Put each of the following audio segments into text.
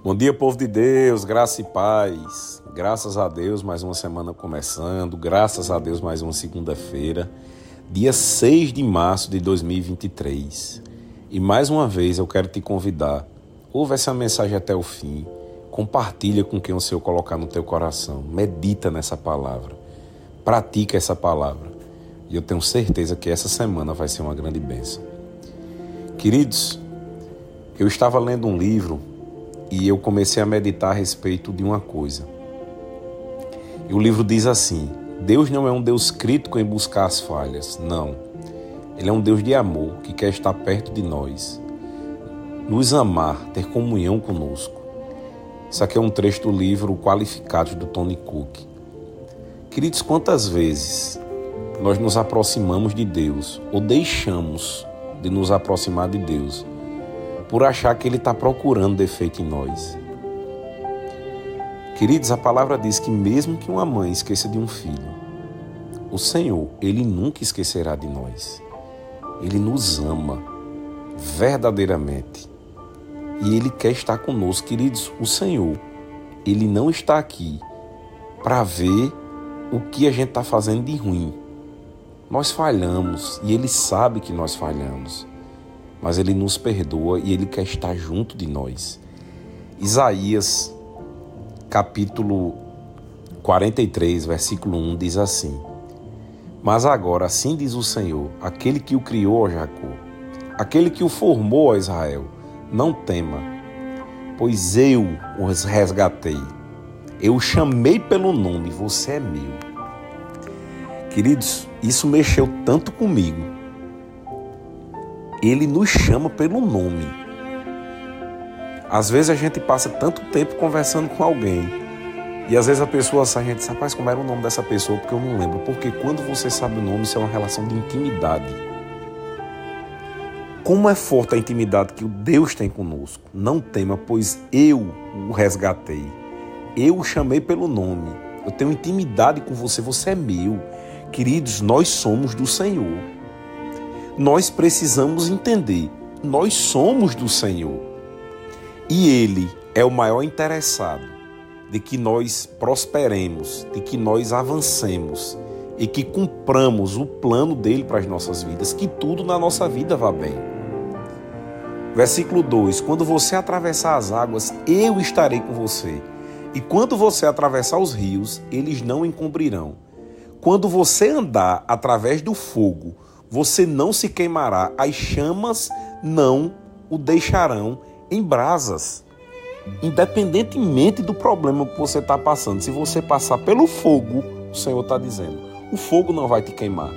Bom dia, povo de Deus, graça e paz. Graças a Deus, mais uma semana começando. Graças a Deus, mais uma segunda-feira, dia 6 de março de 2023. E mais uma vez eu quero te convidar. Ouve essa mensagem até o fim. Compartilha com quem o Senhor colocar no teu coração. Medita nessa palavra. Pratica essa palavra. E eu tenho certeza que essa semana vai ser uma grande bênção. Queridos, eu estava lendo um livro e eu comecei a meditar a respeito de uma coisa. E o livro diz assim: Deus não é um Deus crítico em buscar as falhas, não. Ele é um Deus de amor que quer estar perto de nós, nos amar, ter comunhão conosco. Isso aqui é um trecho do livro Qualificados do Tony Cook. Queridos, quantas vezes nós nos aproximamos de Deus ou deixamos de nos aproximar de Deus por achar que Ele está procurando defeito em nós. Queridos, a palavra diz que mesmo que uma mãe esqueça de um filho, o Senhor, Ele nunca esquecerá de nós. Ele nos ama verdadeiramente. E Ele quer estar conosco. Queridos, o Senhor, Ele não está aqui para ver o que a gente está fazendo de ruim. Nós falhamos e Ele sabe que nós falhamos mas ele nos perdoa e ele quer estar junto de nós. Isaías, capítulo 43, versículo 1 diz assim: Mas agora, assim diz o Senhor, aquele que o criou, a Jacó, aquele que o formou, a Israel, não tema, pois eu os resgatei. Eu o chamei pelo nome, você é meu. Queridos, isso mexeu tanto comigo ele nos chama pelo nome. Às vezes a gente passa tanto tempo conversando com alguém e às vezes a pessoa sai, a gente diz, rapaz, como era o nome dessa pessoa? Porque eu não lembro. Porque quando você sabe o nome, isso é uma relação de intimidade. Como é forte a intimidade que o Deus tem conosco. Não tema, pois eu o resgatei. Eu o chamei pelo nome. Eu tenho intimidade com você, você é meu. Queridos, nós somos do Senhor nós precisamos entender: nós somos do Senhor. E Ele é o maior interessado de que nós prosperemos, de que nós avancemos e que cumpramos o plano dele para as nossas vidas, que tudo na nossa vida vá bem. Versículo 2: Quando você atravessar as águas, eu estarei com você. E quando você atravessar os rios, eles não encobrirão. Quando você andar através do fogo, você não se queimará, as chamas não o deixarão em brasas. Independentemente do problema que você está passando, se você passar pelo fogo, o Senhor está dizendo, o fogo não vai te queimar.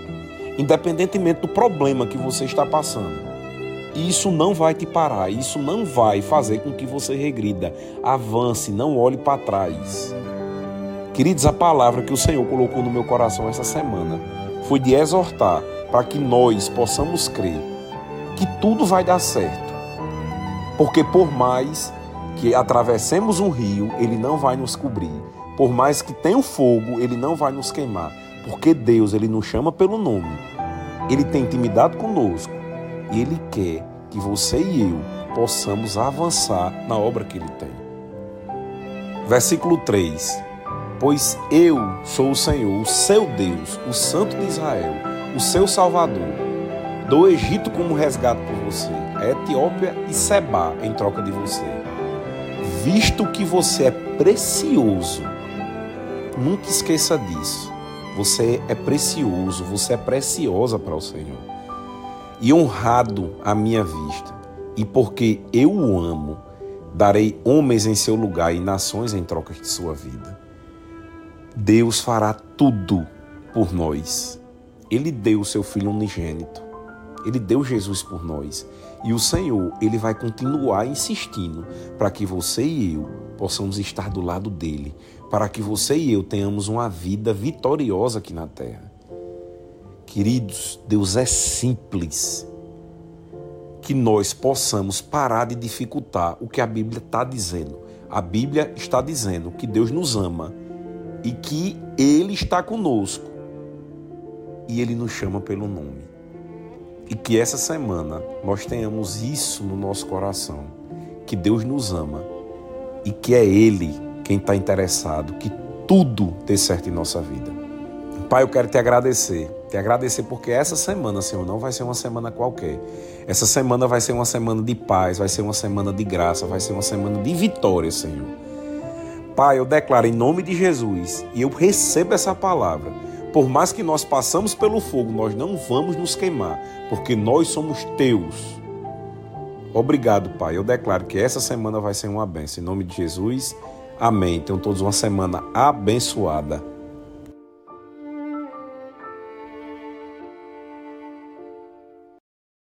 Independentemente do problema que você está passando, isso não vai te parar, isso não vai fazer com que você regrida. Avance, não olhe para trás. Queridos, a palavra que o Senhor colocou no meu coração essa semana foi de exortar para que nós possamos crer que tudo vai dar certo. Porque por mais que atravessemos um rio, ele não vai nos cobrir. Por mais que tenha um fogo, ele não vai nos queimar. Porque Deus, ele nos chama pelo nome. Ele tem intimidade conosco. E ele quer que você e eu possamos avançar na obra que ele tem. Versículo 3: Pois eu sou o Senhor, o seu Deus, o Santo de Israel o seu Salvador. do Egito como resgate por você, a Etiópia e Seba em troca de você. Visto que você é precioso, nunca esqueça disso. Você é precioso, você é preciosa para o Senhor. E honrado à minha vista, e porque eu o amo, darei homens em seu lugar e nações em troca de sua vida. Deus fará tudo por nós. Ele deu o seu filho unigênito. Ele deu Jesus por nós. E o Senhor, ele vai continuar insistindo para que você e eu possamos estar do lado dele, para que você e eu tenhamos uma vida vitoriosa aqui na terra. Queridos, Deus é simples. Que nós possamos parar de dificultar o que a Bíblia está dizendo. A Bíblia está dizendo que Deus nos ama e que Ele está conosco e Ele nos chama pelo nome. E que essa semana nós tenhamos isso no nosso coração, que Deus nos ama e que é Ele quem está interessado, que tudo dê certo em nossa vida. Pai, eu quero te agradecer. Te agradecer porque essa semana, Senhor, não vai ser uma semana qualquer. Essa semana vai ser uma semana de paz, vai ser uma semana de graça, vai ser uma semana de vitória, Senhor. Pai, eu declaro em nome de Jesus e eu recebo essa palavra. Por mais que nós passamos pelo fogo, nós não vamos nos queimar, porque nós somos teus. Obrigado, Pai. Eu declaro que essa semana vai ser uma benção. Em nome de Jesus, amém. Tenham todos uma semana abençoada.